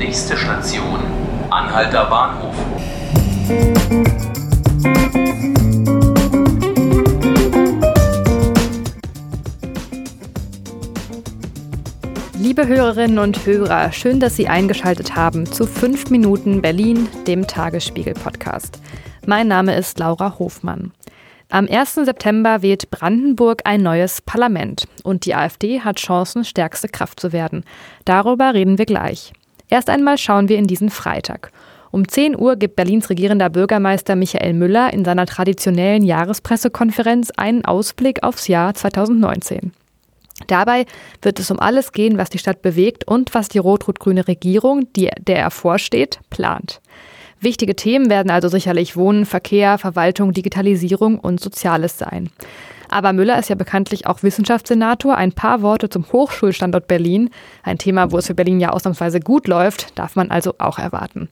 Nächste Station, Anhalter Bahnhof. Liebe Hörerinnen und Hörer, schön, dass Sie eingeschaltet haben zu 5 Minuten Berlin, dem Tagesspiegel-Podcast. Mein Name ist Laura Hofmann. Am 1. September wählt Brandenburg ein neues Parlament und die AfD hat Chancen, stärkste Kraft zu werden. Darüber reden wir gleich. Erst einmal schauen wir in diesen Freitag. Um 10 Uhr gibt Berlins regierender Bürgermeister Michael Müller in seiner traditionellen Jahrespressekonferenz einen Ausblick aufs Jahr 2019. Dabei wird es um alles gehen, was die Stadt bewegt und was die rot-rot-grüne Regierung, die, der er vorsteht, plant. Wichtige Themen werden also sicherlich Wohnen, Verkehr, Verwaltung, Digitalisierung und Soziales sein. Aber Müller ist ja bekanntlich auch Wissenschaftssenator. Ein paar Worte zum Hochschulstandort Berlin. Ein Thema, wo es für Berlin ja ausnahmsweise gut läuft, darf man also auch erwarten.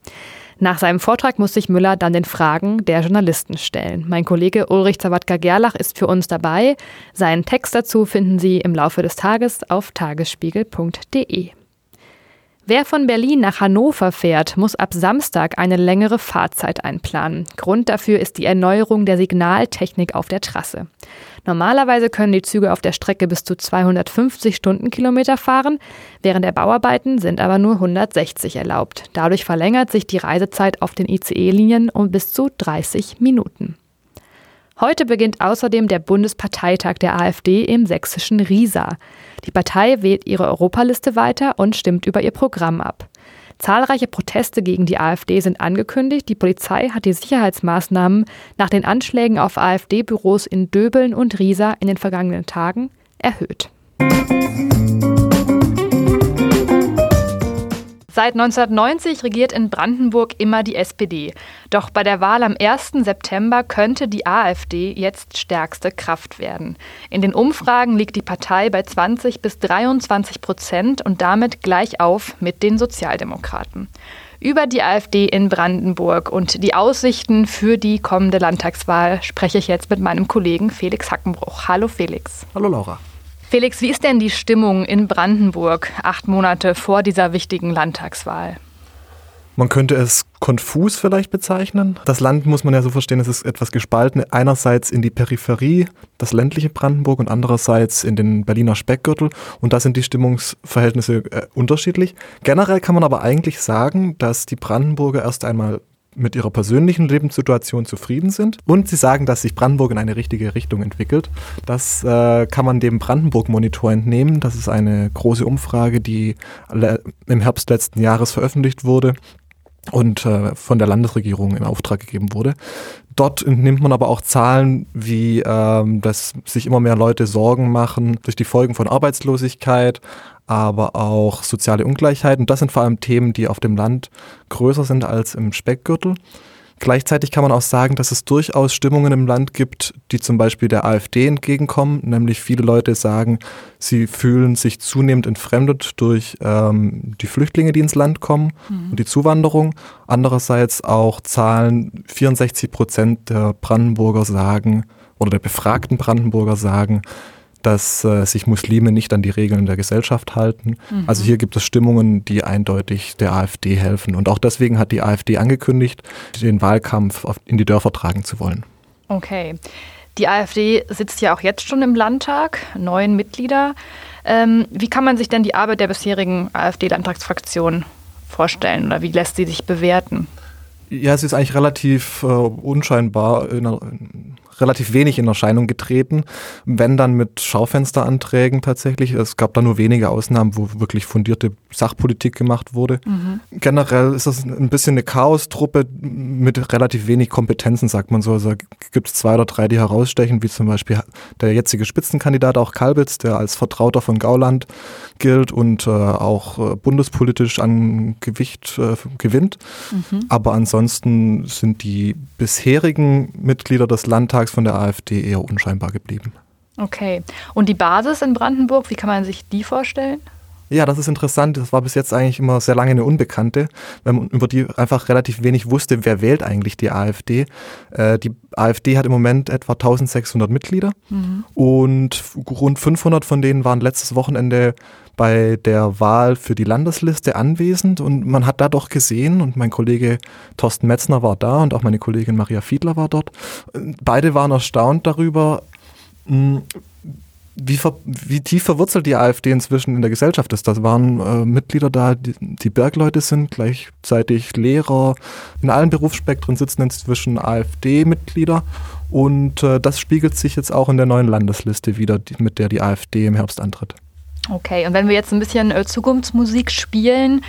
Nach seinem Vortrag muss sich Müller dann den Fragen der Journalisten stellen. Mein Kollege Ulrich Zawadka-Gerlach ist für uns dabei. Seinen Text dazu finden Sie im Laufe des Tages auf tagesspiegel.de. Wer von Berlin nach Hannover fährt, muss ab Samstag eine längere Fahrzeit einplanen. Grund dafür ist die Erneuerung der Signaltechnik auf der Trasse. Normalerweise können die Züge auf der Strecke bis zu 250 Stundenkilometer fahren, während der Bauarbeiten sind aber nur 160 erlaubt. Dadurch verlängert sich die Reisezeit auf den ICE-Linien um bis zu 30 Minuten. Heute beginnt außerdem der Bundesparteitag der AfD im sächsischen Riesa. Die Partei wählt ihre Europaliste weiter und stimmt über ihr Programm ab. Zahlreiche Proteste gegen die AfD sind angekündigt. Die Polizei hat die Sicherheitsmaßnahmen nach den Anschlägen auf AfD-Büros in Döbeln und Riesa in den vergangenen Tagen erhöht. Seit 1990 regiert in Brandenburg immer die SPD. Doch bei der Wahl am 1. September könnte die AfD jetzt stärkste Kraft werden. In den Umfragen liegt die Partei bei 20 bis 23 Prozent und damit gleich auf mit den Sozialdemokraten. Über die AfD in Brandenburg und die Aussichten für die kommende Landtagswahl spreche ich jetzt mit meinem Kollegen Felix Hackenbruch. Hallo Felix. Hallo Laura. Felix, wie ist denn die Stimmung in Brandenburg acht Monate vor dieser wichtigen Landtagswahl? Man könnte es konfus vielleicht bezeichnen. Das Land muss man ja so verstehen, es ist etwas gespalten. Einerseits in die Peripherie, das ländliche Brandenburg und andererseits in den Berliner Speckgürtel. Und da sind die Stimmungsverhältnisse äh, unterschiedlich. Generell kann man aber eigentlich sagen, dass die Brandenburger erst einmal mit ihrer persönlichen Lebenssituation zufrieden sind und sie sagen, dass sich Brandenburg in eine richtige Richtung entwickelt. Das äh, kann man dem Brandenburg-Monitor entnehmen. Das ist eine große Umfrage, die im Herbst letzten Jahres veröffentlicht wurde und äh, von der Landesregierung in Auftrag gegeben wurde. Dort entnimmt man aber auch Zahlen, wie ähm, dass sich immer mehr Leute Sorgen machen durch die Folgen von Arbeitslosigkeit, aber auch soziale Ungleichheit. Und das sind vor allem Themen, die auf dem Land größer sind als im Speckgürtel. Gleichzeitig kann man auch sagen, dass es durchaus Stimmungen im Land gibt, die zum Beispiel der AfD entgegenkommen. Nämlich viele Leute sagen, sie fühlen sich zunehmend entfremdet durch ähm, die Flüchtlinge, die ins Land kommen mhm. und die Zuwanderung. Andererseits auch Zahlen, 64 Prozent der Brandenburger sagen oder der befragten Brandenburger sagen, dass äh, sich Muslime nicht an die Regeln der Gesellschaft halten. Mhm. Also hier gibt es Stimmungen, die eindeutig der AfD helfen. Und auch deswegen hat die AfD angekündigt, den Wahlkampf in die Dörfer tragen zu wollen. Okay. Die AfD sitzt ja auch jetzt schon im Landtag, neun Mitglieder. Ähm, wie kann man sich denn die Arbeit der bisherigen AfD-Landtagsfraktion vorstellen oder wie lässt sie sich bewerten? Ja, es ist eigentlich relativ äh, unscheinbar in, in relativ wenig in Erscheinung getreten, wenn dann mit Schaufensteranträgen tatsächlich. Es gab da nur wenige Ausnahmen, wo wirklich fundierte Sachpolitik gemacht wurde. Mhm. Generell ist das ein bisschen eine Chaostruppe mit relativ wenig Kompetenzen, sagt man so. Also gibt es zwei oder drei, die herausstechen, wie zum Beispiel der jetzige Spitzenkandidat, auch Kalbitz, der als Vertrauter von Gauland gilt und äh, auch äh, bundespolitisch an Gewicht äh, gewinnt. Mhm. Aber ansonsten sind die bisherigen Mitglieder des Landtags Landtags von der AfD eher unscheinbar geblieben. Okay. Und die Basis in Brandenburg, wie kann man sich die vorstellen? Ja, das ist interessant. Das war bis jetzt eigentlich immer sehr lange eine Unbekannte, weil man über die einfach relativ wenig wusste, wer wählt eigentlich die AfD. Äh, die AfD hat im Moment etwa 1600 Mitglieder mhm. und rund 500 von denen waren letztes Wochenende bei der Wahl für die Landesliste anwesend und man hat da doch gesehen und mein Kollege Thorsten Metzner war da und auch meine Kollegin Maria Fiedler war dort. Beide waren erstaunt darüber, wie, ver, wie tief verwurzelt die AfD inzwischen in der Gesellschaft ist. Da waren äh, Mitglieder da, die, die, Bergleute sind, gleichzeitig Lehrer. In allen Berufsspektren sitzen inzwischen AfD-Mitglieder. Und äh, das spiegelt sich jetzt auch in der neuen Landesliste wieder, die, mit der die AfD im Herbst antritt. Okay, und wenn wir jetzt ein bisschen äh, Zukunftsmusik spielen,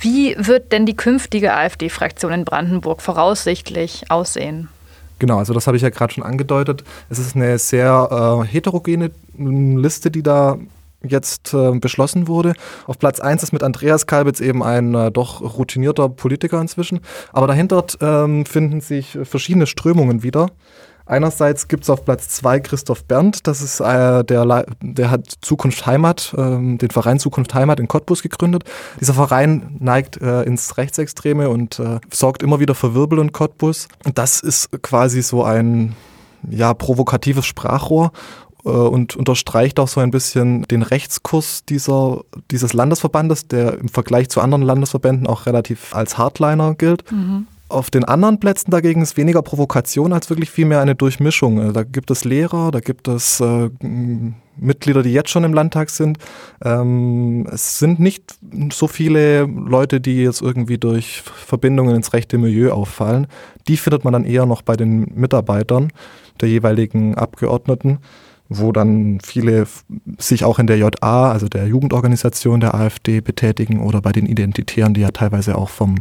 wie wird denn die künftige AfD-Fraktion in Brandenburg voraussichtlich aussehen? Genau, also das habe ich ja gerade schon angedeutet. Es ist eine sehr äh, heterogene hm, Liste, die da jetzt äh, beschlossen wurde. Auf Platz 1 ist mit Andreas Kalbitz eben ein äh, doch routinierter Politiker inzwischen. Aber dahinter ähm, finden sich verschiedene Strömungen wieder. Einerseits gibt es auf Platz zwei Christoph Berndt, das ist äh, der, der hat Zukunft Heimat, äh, den Verein Zukunft Heimat in Cottbus gegründet. Dieser Verein neigt äh, ins Rechtsextreme und äh, sorgt immer wieder für Wirbel in Cottbus. Das ist quasi so ein ja, provokatives Sprachrohr äh, und unterstreicht auch so ein bisschen den Rechtskurs dieser, dieses Landesverbandes, der im Vergleich zu anderen Landesverbänden auch relativ als Hardliner gilt. Mhm. Auf den anderen Plätzen dagegen ist weniger Provokation als wirklich vielmehr eine Durchmischung. Also da gibt es Lehrer, da gibt es äh, Mitglieder, die jetzt schon im Landtag sind. Ähm, es sind nicht so viele Leute, die jetzt irgendwie durch Verbindungen ins rechte Milieu auffallen. Die findet man dann eher noch bei den Mitarbeitern der jeweiligen Abgeordneten wo dann viele sich auch in der JA, also der Jugendorganisation der AfD, betätigen oder bei den Identitären, die ja teilweise auch vom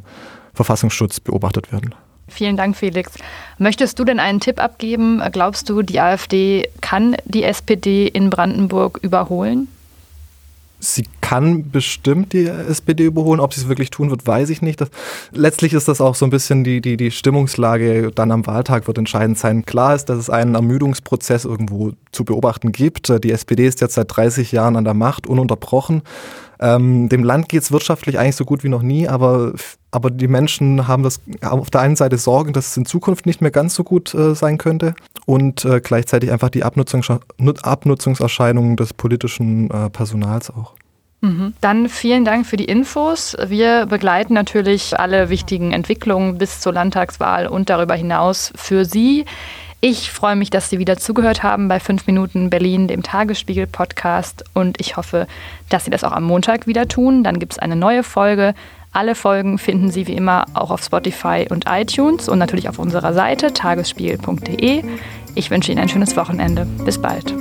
Verfassungsschutz beobachtet werden. Vielen Dank, Felix. Möchtest du denn einen Tipp abgeben? Glaubst du, die AfD kann die SPD in Brandenburg überholen? Sie kann bestimmt die SPD überholen. Ob sie es wirklich tun wird, weiß ich nicht. Das, letztlich ist das auch so ein bisschen die, die, die Stimmungslage dann am Wahltag wird entscheidend sein. Klar ist, dass es einen Ermüdungsprozess irgendwo zu beobachten gibt. Die SPD ist jetzt seit 30 Jahren an der Macht, ununterbrochen. Ähm, dem Land geht es wirtschaftlich eigentlich so gut wie noch nie, aber, aber die Menschen haben das haben auf der einen Seite Sorgen, dass es in Zukunft nicht mehr ganz so gut äh, sein könnte und äh, gleichzeitig einfach die Abnutzungs Abnutzungserscheinungen des politischen äh, Personals auch. Mhm. Dann vielen Dank für die Infos. Wir begleiten natürlich alle wichtigen Entwicklungen bis zur Landtagswahl und darüber hinaus für Sie. Ich freue mich, dass Sie wieder zugehört haben bei 5 Minuten Berlin, dem Tagesspiegel-Podcast. Und ich hoffe, dass Sie das auch am Montag wieder tun. Dann gibt es eine neue Folge. Alle Folgen finden Sie wie immer auch auf Spotify und iTunes und natürlich auf unserer Seite tagesspiegel.de. Ich wünsche Ihnen ein schönes Wochenende. Bis bald.